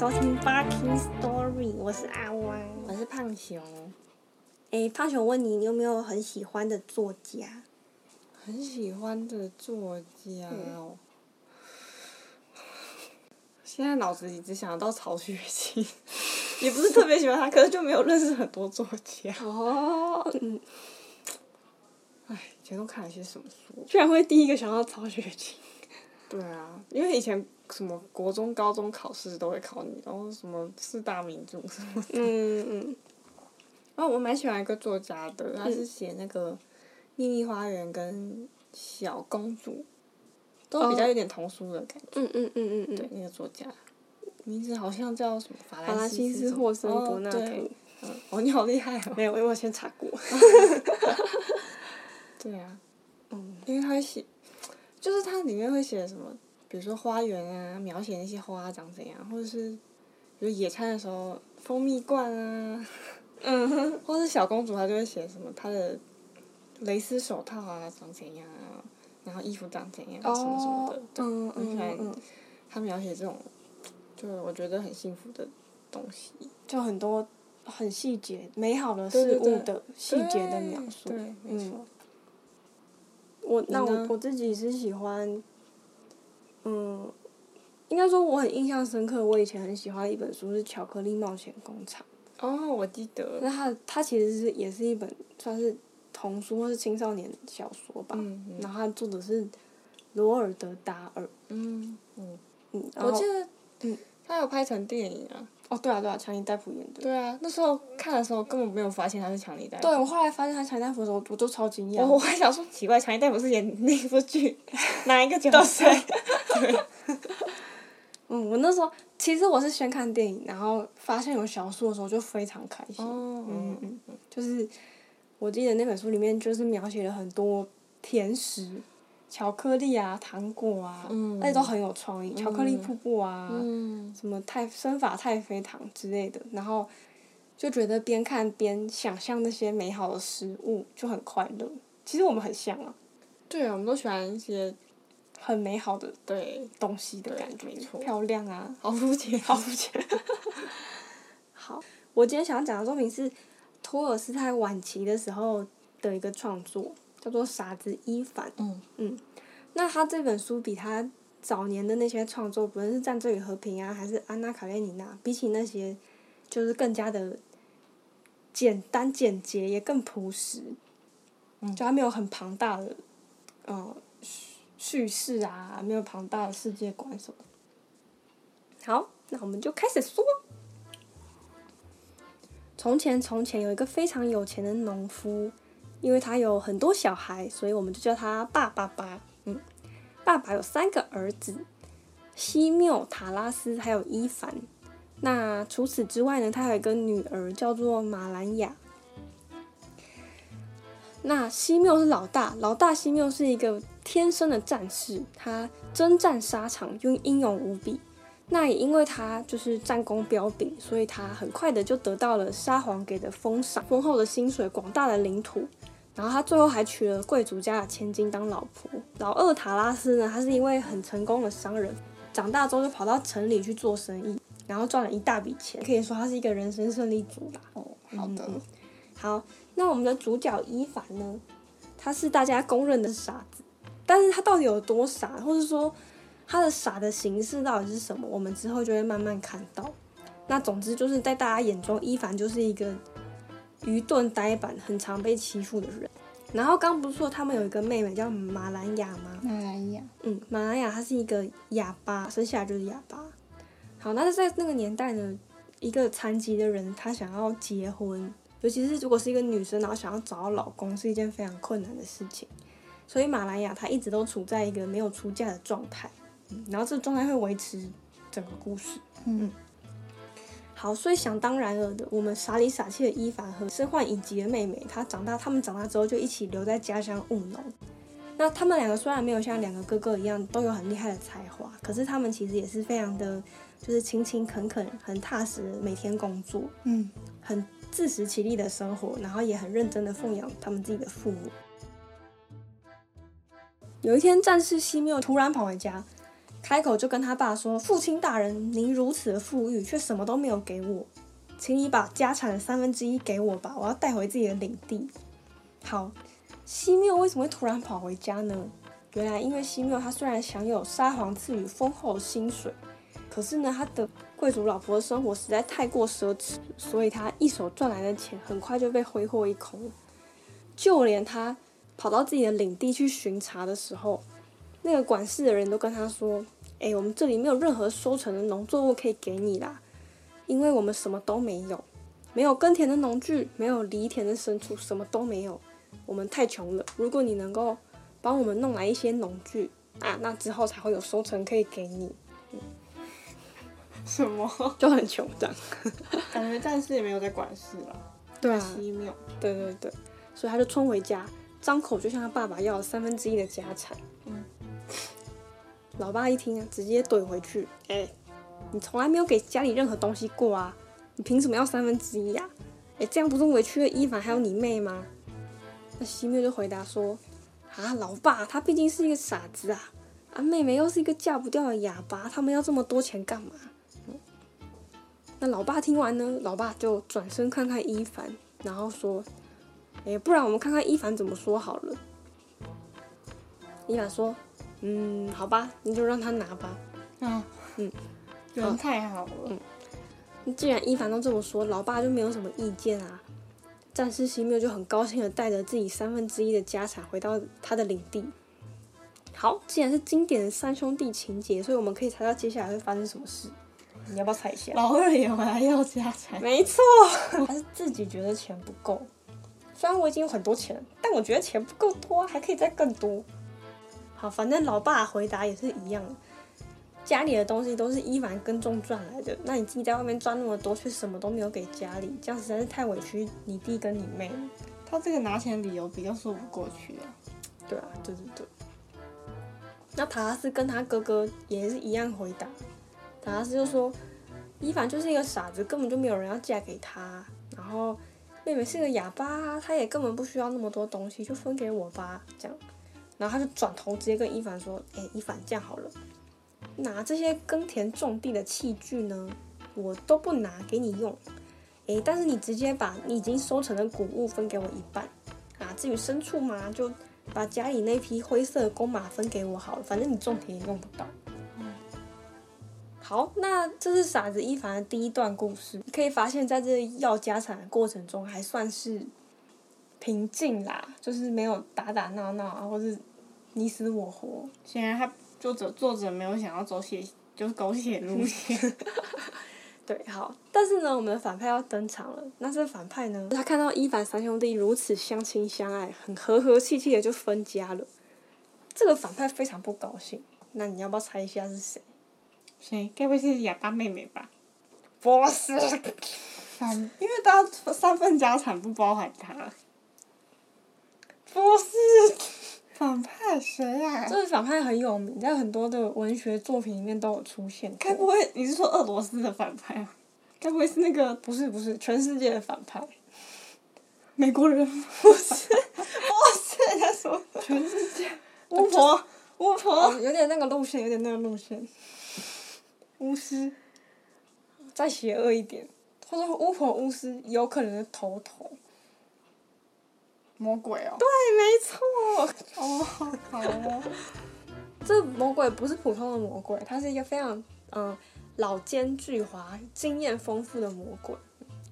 收听《Barking Story》，我是阿汪。我是胖熊，诶，胖熊问你，你有没有很喜欢的作家？很喜欢的作家哦。现在脑子里只想到曹雪芹，也不是特别喜欢他，可是就没有认识很多作家。哦，嗯，哎，以前都看了些什么书？居然会第一个想到曹雪芹。对啊，因为以前什么国中、高中考试都会考你，然后什么四大名著什么的。嗯嗯然后我蛮喜欢一个作家的，他是写那个《秘密花园》跟《小公主》，都比较有点童书的感觉。嗯嗯嗯嗯嗯，对，那个作家名字好像叫什么法法兰兰西斯·霍森伯纳哦你好厉害哦。没有，因为我先查过。对啊，嗯因为他写，就是它里面会写什么，比如说花园啊，描写那些花长怎样，或者是比如野餐的时候蜂蜜罐啊，嗯哼，或者是小公主，她就会写什么她的蕾丝手套啊长怎样啊，然后衣服长怎样、什么什么的，对，嗯嗯嗯，她描写这种，就是我觉得很幸福的东西。就很多很细节、美好的事物的细节的描述。对，对没错。我那我我自己是喜欢，嗯，应该说我很印象深刻。我以前很喜欢一本书是《巧克力冒险工厂》，哦，我记得。那它它其实是也是一本算是童书或是青少年小说吧。嗯嗯然后它作者是罗尔德·达尔，嗯嗯，嗯，我记得，嗯，他有拍成电影啊。哦，对啊对啊，强尼戴普演的。对啊，那时候看的时候根本没有发现他是强尼戴普。对，我后来发现他强尼戴普的时候，我都超惊讶。我我还想说奇怪，强尼戴普是演那部剧 哪一个角色？嗯，我那时候其实我是先看电影，然后发现有小说的时候就非常开心。哦，嗯嗯嗯，就是我记得那本书里面就是描写了很多甜食、巧克力啊、糖果啊，嗯。而且都很有创意，巧克力瀑布啊，嗯，什么太生法太妃糖之类的，然后就觉得边看边想象那些美好的食物，就很快乐。其实我们很像啊，对啊，我们都喜欢一些很美好的对，东西的感觉没，错。漂亮啊，好肤浅，好肤浅。好，我今天想要讲的作品是托尔斯泰晚期的时候的一个创作，叫做《傻子伊凡》。嗯嗯那他这本书比他早年的那些创作，不论是《战争与和平》啊，还是《安娜卡列尼娜》，比起那些，就是更加的简单简洁，也更朴实。嗯就他没有很庞大的，呃，叙叙事啊，没有庞大的世界观什么。好，那我们就开始说。从前，从前有一个非常有钱的农夫，因为他有很多小孩，所以我们就叫他爸爸吧。嗯，爸爸有三个儿子，西缪、塔拉斯还有伊凡。那除此之外呢，他还有一个女儿叫做马兰雅。那西缪是老大，老大西缪是一个天生的战士，他征战沙场，用英勇无比。那也因为他就是战功彪炳，所以他很快的就得到了沙皇给的封赏、丰厚的薪水、广大的领土。然后他最后还娶了贵族家的千金当老婆。老二塔拉斯呢，他是一位很成功的商人，长大之后就跑到城里去做生意，然后赚了一大笔钱，可以说他是一个人生胜利组啦。哦，好的，嗯好，那我们的主角伊凡呢？他是大家公认的傻子，但是他到底有多傻，或者说他的傻的形式到底是什么，我们之后就会慢慢看到。那总之就是在大家眼中，伊凡就是一个愚钝呆板、很常被欺负的人。然后刚不是说他们有一个妹妹叫马兰雅吗？马兰雅，嗯，马兰雅她是一个哑巴，生下来就是哑巴。好，那是在那个年代呢，一个残疾的人他想要结婚，尤其是如果是一个女生，然后想要找到老公，是一件非常困难的事情。所以马兰雅她一直都处在一个没有出嫁的状态，嗯，然后这个状态会维持整个故事。嗯好，所以想当然了的，我们傻里傻气的伊凡和身患隐疾的妹妹，她长大，他们长大之后就一起留在家乡务农。那他们两个虽然没有像两个哥哥一样都有很厉害的才华，可是他们其实也是非常的，就是勤勤恳恳、很踏实每天工作，嗯很自食其力的生活，然后也很认真的奉养他们自己的父母。有一天，战士西缪突然跑回家，开口就跟他爸说：“父亲大人，您如此的富裕，却什么都没有给我，请你把家产的三分之一给我吧，我要带回自己的领地。”好，西缪为什么会突然跑回家呢？原来因为西缪他虽然享有沙皇赐予丰厚的薪水，可是呢，他的贵族老婆的生活实在太过奢侈，所以他一手赚来的钱很快就被挥霍一空。就连他跑到自己的领地去巡查的时候，那个管事的人都跟他说：“哎，我们这里没有任何收成的农作物可以给你啦，因为我们什么都没有，没有耕田的农具，没有犁田的牲畜，什么都没有，我们太穷了。如果你能够帮我们弄来一些农具啊，那之后才会有收成可以给你。什么？就很穷这样。感觉战士也没有在管事了。对啊，西缪，对对对，所以他就冲回家，张口就向他爸爸要了三分之一的家产。嗯，老爸一听啊，直接怼回去：“哎、你从来没有给家里任何东西过啊，你凭什么要三分之一呀？哎，这样不是委屈了伊凡还有你妹吗？”那西缪就回答说：“啊，老爸，他毕竟是一个傻子啊，啊，妹妹又是一个嫁不掉的哑巴，他们要这么多钱干嘛？”那老爸听完呢，老爸就转身看看伊凡，然后说：“哎，不然我们看看伊凡怎么说好了。”伊凡说：“嗯，好吧，你就让他拿吧。啊，嗯，人太好了。既然伊凡都这么说，老爸就没有什么意见啊。”战士西缪就很高兴的带着自己三分之一的家产回到他的领地。好，既然是经典的三兄弟情节，所以我们可以猜到接下来会发生什么事。你要不要猜一下？老二也回来要家产，没错，他是自己觉得钱不够。虽然我已经有很多钱，但我觉得钱不够多啊，还可以再更多。好，反正老爸回答也是一样的，家里的东西都是伊凡耕种赚来的，那你自己在外面赚那么多，却什么都没有给家里，这样实在是太委屈你弟跟你妹了。他这个拿钱理由比较说不过去啊。对啊，对对对。那塔拉斯跟他哥哥也是一样回答，塔拉斯就说伊凡就是一个傻子，根本就没有人要嫁给他。然后妹妹是个哑巴，她也根本不需要那么多东西，就分给我吧，这样。然后他就转头直接跟伊凡说：“哎，伊凡，这样好了，拿这些耕田种地的器具呢，我都不拿给你用，哎，但是你直接把你已经收成的谷物分给我一半啊。至于牲畜嘛，就把家里那匹灰色的公马分给我好了，反正你种田也用不到。”好，那这是傻子伊凡的第一段故事。可以发现，在这要家产的过程中，还算是平静啦，就是没有打打闹闹啊，或是你死我活。显然他作者作者没有想要走写，就是狗血路线。对，好，但是呢，我们的反派要登场了。那这个反派呢，他看到伊凡三兄弟如此相亲相爱，很和和气气的就分家了。这个反派非常不高兴。那你要不要猜一下是谁？谁？该不会是哑巴妹妹吧？不是，三，因为大家三份家产不包含他。不是。反派谁呀、这个反派很有名，在很多的文学作品里面都有出现。该不会你是说俄罗斯的反派啊？该不会是那个不是不是全世界的反派？美国人？不是，不是，他说全世界巫婆，巫婆，哦，有点那个路线，有点那个路线。巫师，再邪恶一点，或者说巫婆、巫师有可能是头头。魔鬼哦。对，没错。哦，好哦。这魔鬼不是普通的魔鬼，他是一个非常嗯老奸巨猾、经验丰富的魔鬼，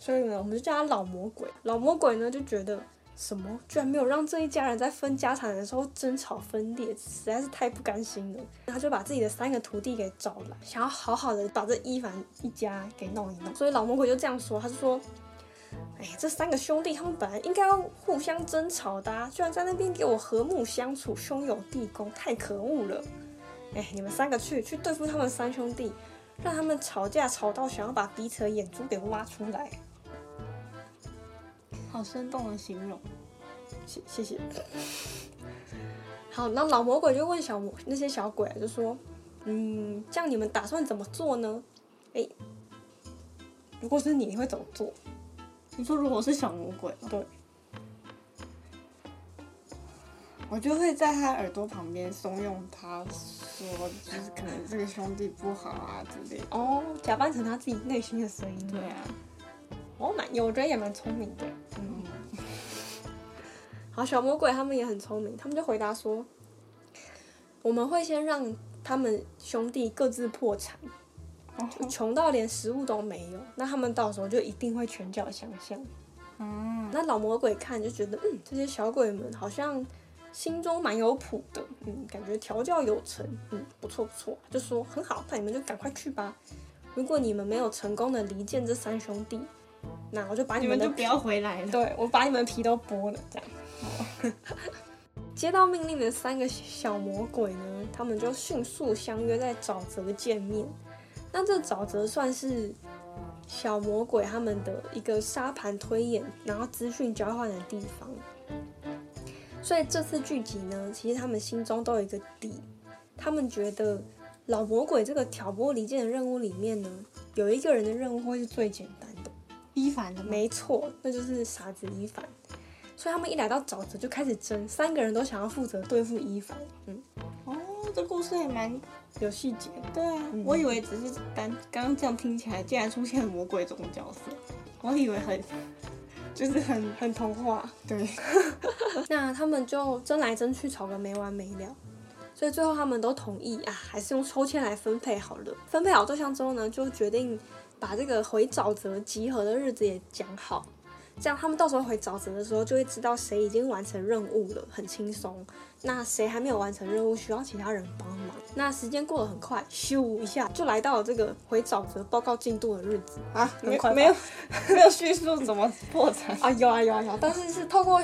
所以呢，我们就叫他老魔鬼。老魔鬼呢就觉得什么居然没有让这一家人在分家产的时候争吵分裂，实在是太不甘心了。他就把自己的三个徒弟给找来，想要好好的把这伊凡一家给弄一弄。所以老魔鬼就这样说，他就说。哎，这三个兄弟他们本来应该要互相争吵的、啊，居然在那边给我和睦相处，兄友弟恭，太可恶了！哎，你们三个去去对付他们三兄弟，让他们吵架吵到想要把彼此的眼珠给挖出来。好生动的形容。谢谢谢。好，那老魔鬼就问小魔那些小鬼就说：“嗯，这样你们打算怎么做呢？哎，如果是你，你会怎么做？”你说如果是小魔鬼，对，我我就会在他耳朵旁边怂恿他说，就是可能这个兄弟不好啊之类的。哦，假扮成他自己内心的声音。对啊，我蛮有，我觉得也蛮聪明的。嗯，好，小魔鬼他们也很聪明，他们就回答说：“我们会先让他们兄弟各自破产，就穷到连食物都没有，那他们到时候就一定会拳脚相向。”嗯，那老魔鬼看就觉得，嗯，这些小鬼们好像心中蛮有谱的，嗯，感觉调教有成，嗯，不错不错，就说很好，那你们就赶快去吧。如果你们没有成功的离间这三兄弟，那我就把你们就不要回来了。对我把你们皮都剥了，这样。接到命令的三个小魔鬼呢，他们就迅速相约在沼泽见面。那这沼泽算是小魔鬼他们的一个沙盘推演，然后资讯交换的地方。所以这次聚集呢，其实他们心中都有一个底，他们觉得老魔鬼这个挑拨离间的任务里面呢，有一个人的任务会是最简单的。伊凡的？没错，那就是傻子伊凡。所以他们一来到沼泽就开始争，三个人都想要负责对付伊凡。嗯，哦，这故事也蛮有细节。对啊，嗯我以为只是单刚刚这样听起来，竟然出现了魔鬼这种角色，我以为很 就是很很童话。对，那他们就争来争去，吵个没完没了。所以最后他们都同意啊，还是用抽签来分配好了。分配好对象之后呢，就决定把这个回沼泽集合的日子也讲好，这样他们到时候回沼泽的时候就会知道谁已经完成任务了，很轻松。那谁还没有完成任务，需要其他人帮忙。那时间过得很快，咻一下就来到了这个回沼泽报告进度的日子啊，很快吧没没有 没有叙述怎么破产，啊！有啊有啊有啊，但是是透过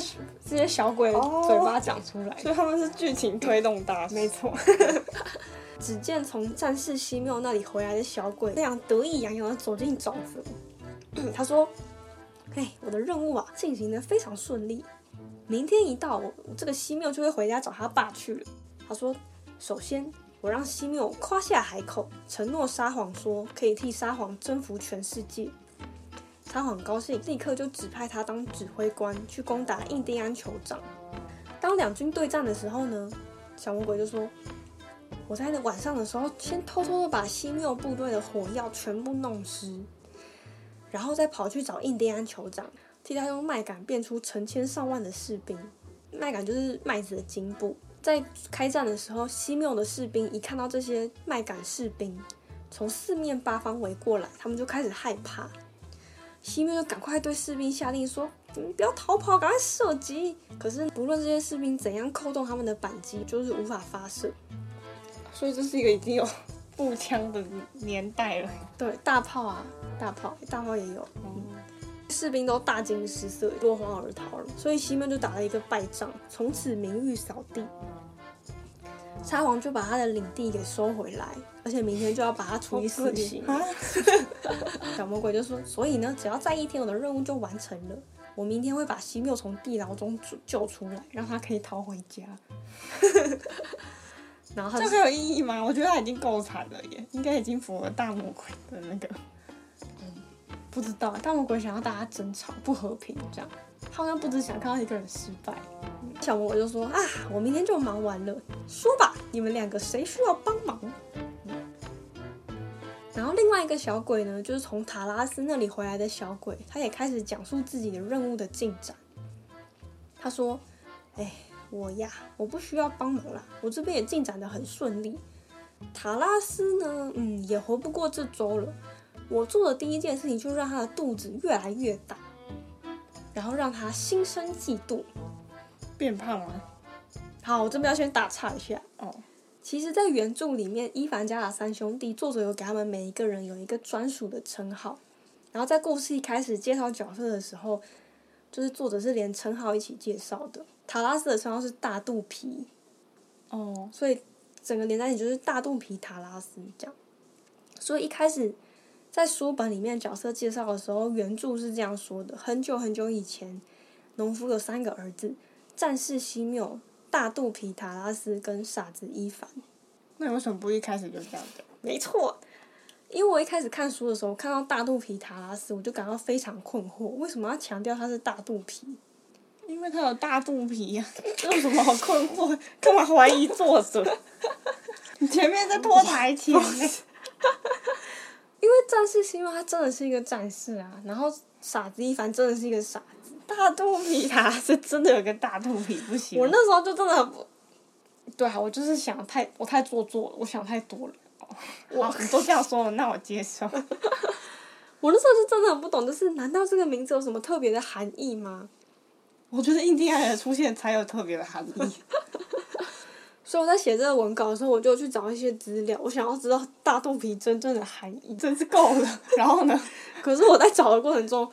这些小鬼嘴巴讲出来的。所以他们是剧情推动大师。没错。只见从战士西缪那里回来的小鬼非常得意洋洋的走进沼泽。他说：“嘿，我的任务啊，进行的非常顺利。明天一到，我这个西缪就会回家找他爸去了。”他说：“首先，我让西缪夸下海口，承诺撒谎说可以替撒谎征服全世界。”撒谎高兴，立刻就指派他当指挥官去攻打印第安酋长。当两军对战的时候呢，小魔鬼就说：“我在晚上的时候，先偷偷的把西缪部队的火药全部弄湿，然后再跑去找印第安酋长，替他用麦秆变出成千上万的士兵。麦秆就是麦子的茎部。在开战的时候，西缪的士兵一看到这些麦秆士兵从四面八方围过来，他们就开始害怕。西缪就赶快对士兵下令说：“你们不要逃跑，赶快射击！”可是不论这些士兵怎样扣动他们的扳机，就是无法发射。所以这是一个已经有步枪的年代了。对，大炮啊，大炮，大炮也有。士兵都大惊失色，落荒而逃了。所以西缪就打了一个败仗，从此名誉扫地。沙皇就把他的领地给收回来，而且明天就要把他处以死刑。啊！小魔鬼就说：“所以呢，只要在一天，我的任务就完成了。我明天会把西缪从地牢中救救出来，让他可以逃回家。”然这个有意义吗？我觉得他已经够惨了耶，应该已经符合大魔鬼的那个。不知道，大魔鬼想要大家争吵不和平，这样他好像不只想看到一个人失败。小魔鬼就说：“啊，我明天就忙完了，说吧，你们两个谁需要帮忙？”然后另外一个小鬼呢，就是从塔拉斯那里回来的小鬼，他也开始讲述自己的任务的进展。他说：“哎，我呀，我不需要帮忙啦，我这边也进展的很顺利。塔拉斯呢，嗯，也活不过这周了。我做的第一件事情就是让他的肚子越来越大，然后让他心生嫉妒。变胖了？好，我这边要先打岔一下。哦，其实，在原著里面，伊凡家的三兄弟，作者有给他们每一个人有一个专属的称号。然后在故事一开始介绍角色的时候，就是作者是连称号一起介绍的。塔拉斯的称号是大肚皮，哦，所以整个连在一起就是大肚皮塔拉斯这样。所以一开始在书本里面角色介绍的时候，原著是这样说的：很久很久以前，农夫有三个儿子，战士西缪、大肚皮塔拉斯跟傻子伊凡。那为什么不一开始就这样讲？没错，因为我一开始看书的时候看到大肚皮塔拉斯，我就感到非常困惑，为什么要强调他是大肚皮？因为他有大肚皮呀、这 有什么好困惑？干嘛怀疑作者？你 前面在拖台前。因为战士希望他真的是一个战士啊，然后傻子一凡真的是一个傻子。大肚皮他是真的有个大肚皮，不行。我那时候就真的很不，对啊，我就是想太我太做作了，我想太多了。我你都这样说了，那我接受。我那时候是真的很不懂，就是难道这个名字有什么特别的含义吗？我觉得印第安人的出现才有特别的含义。所以我在写这个文稿的时候，我就去找一些资料，我想要知道大肚皮真正的含义。真是够了。然后呢？可是我在找的过程中，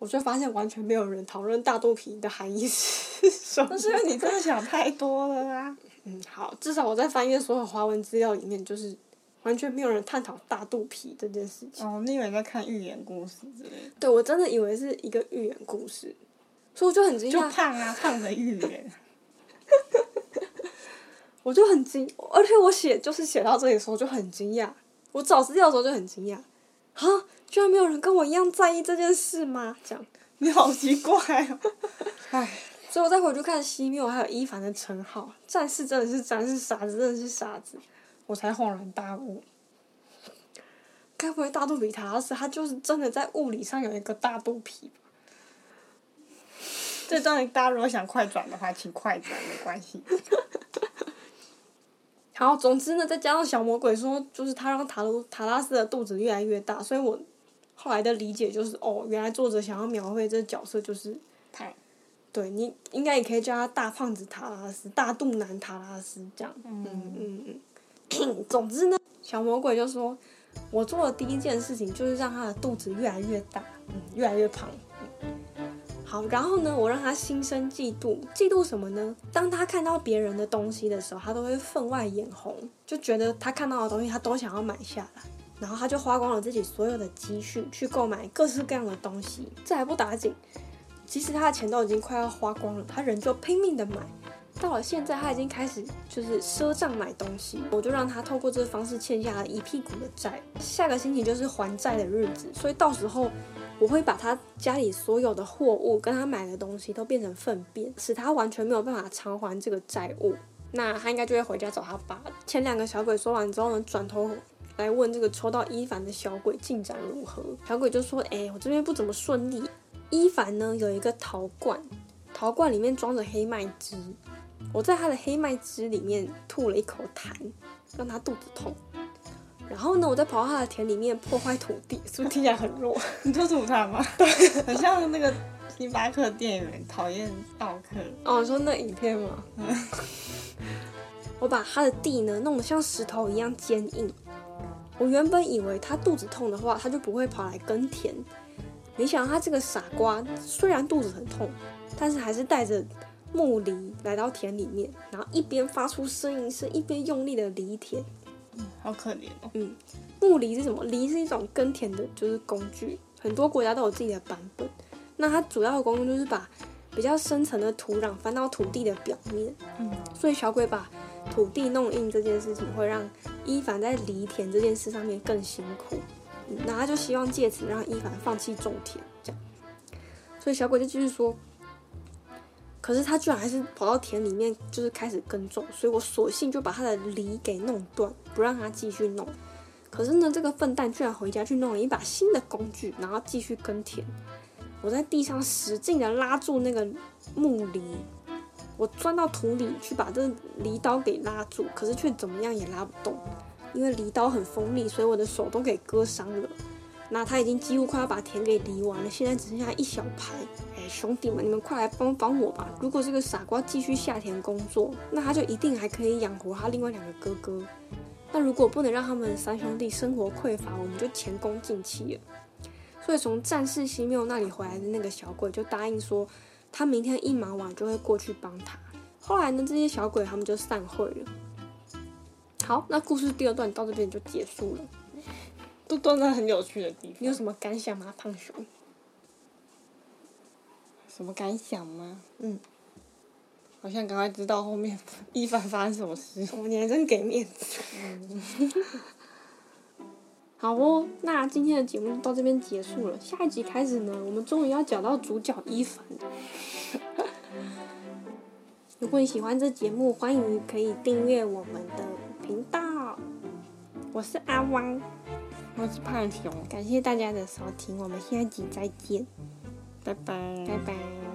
我就发现完全没有人讨论大肚皮的含义是什么。那是你真的想太多了啊。嗯，好，至少我在翻阅所有华文资料里面，就是完全没有人探讨大肚皮这件事情。哦，你以为在看寓言故事之类的？对，我真的以为是一个寓言故事，所以我就很惊讶就讶，胖啊，胖的寓言。我就很惊，而且我写就是写到这里的时候就很惊讶，我找资料的时候就很惊讶，啊，居然没有人跟我一样在意这件事吗？这样，你好奇怪哦。唉，所以我再回去看西缪还有伊凡的称号，战士真的是战士，傻子真的是傻子，我才恍然大悟。该不会大肚皮塔拉斯他就是真的在物理上有一个大肚皮吧？这段大家如果想快转的话，请快转，没关系。好，总之呢，再加上小魔鬼说，就是他让塔罗塔拉斯的肚子越来越大，所以我后来的理解就是，哦，原来作者想要描绘这角色就是，太。对你应该也可以叫他大胖子塔拉斯、大肚腩塔拉斯这样。嗯嗯嗯。总之呢，小魔鬼就说，我做的第一件事情就是让他的肚子越来越大，嗯，越来越胖。好，然后呢，我让他心生嫉妒，嫉妒什么呢？当他看到别人的东西的时候，他都会分外眼红，就觉得他看到的东西他都想要买下来，然后他就花光了自己所有的积蓄去购买各式各样的东西。这还不打紧，即使他的钱都已经快要花光了，他仍旧拼命的买。到了现在，他已经开始就是赊账买东西，我就让他透过这个方式欠下了一屁股的债。下个星期就是还债的日子，所以到时候我会把他家里所有的货物跟他买的东西都变成粪便，使他完全没有办法偿还这个债务。那他应该就会回家找他爸。前两个小鬼说完之后呢，转头来问这个抽到伊凡的小鬼进展如何。小鬼就说：“哎、我这边不怎么顺利。伊凡呢有一个陶罐，陶罐里面装着黑麦汁，我在他的黑麦汁里面吐了一口痰，让他肚子痛。然后呢，我再跑到他的田里面破坏土地，是不是听起来很弱？你吐吐他吗？对，很像那个星巴克店员讨厌奥克。哦，你说那影片吗？我把他的地呢弄得像石头一样坚硬。我原本以为他肚子痛的话，他就不会跑来耕田。没想到他这个傻瓜，虽然肚子很痛，但是还是带着木犁来到田里面，然后一边发出呻吟声，一边用力的犁田。好可怜哦。嗯木犁是什么？犁是一种耕田的，就是工具，很多国家都有自己的版本。那它主要的功用就是把比较深层的土壤翻到土地的表面。嗯，所以小鬼把土地弄硬这件事情，会让伊凡在犁田这件事上面更辛苦。嗯，那他就希望借此让伊凡放弃种田，这样。所以小鬼就继续说，可是他居然还是跑到田里面，就是开始耕种，所以我索性就把他的犁给弄断，不让他继续弄。可是呢，这个笨蛋居然回家去弄了一把新的工具，然后继续耕田。我在地上使劲的拉住那个木犁，我钻到土里去把这犁刀给拉住，可是却怎么样也拉不动，因为犁刀很锋利，所以我的手都给割伤了。那他已经几乎快要把田给犁完了，现在只剩下一小排。哎，兄弟们，你们快来帮帮我吧！如果这个傻瓜继续下田工作，那他就一定还可以养活他另外两个哥哥。那如果不能让他们三兄弟生活匮乏，我们就前功尽弃了。所以从战士西缪那里回来的那个小鬼就答应说，他明天一忙完就会过去帮他。后来呢，这些小鬼他们就散会了。好，那故事第二段到这边就结束了。都都在很有趣的地方。你有什么感想吗，胖熊？什么感想吗？嗯，好像赶快知道后面 一凡发生什么事。哦，你还真给面子。好哦，那今天的节目到这边结束了。下一集开始呢，我们终于要讲到主角伊凡。如果你喜欢这节目，欢迎可以订阅我们的频道。我是阿汪，我是胖熊，感谢大家的收听，我们下集再见，拜拜，拜拜。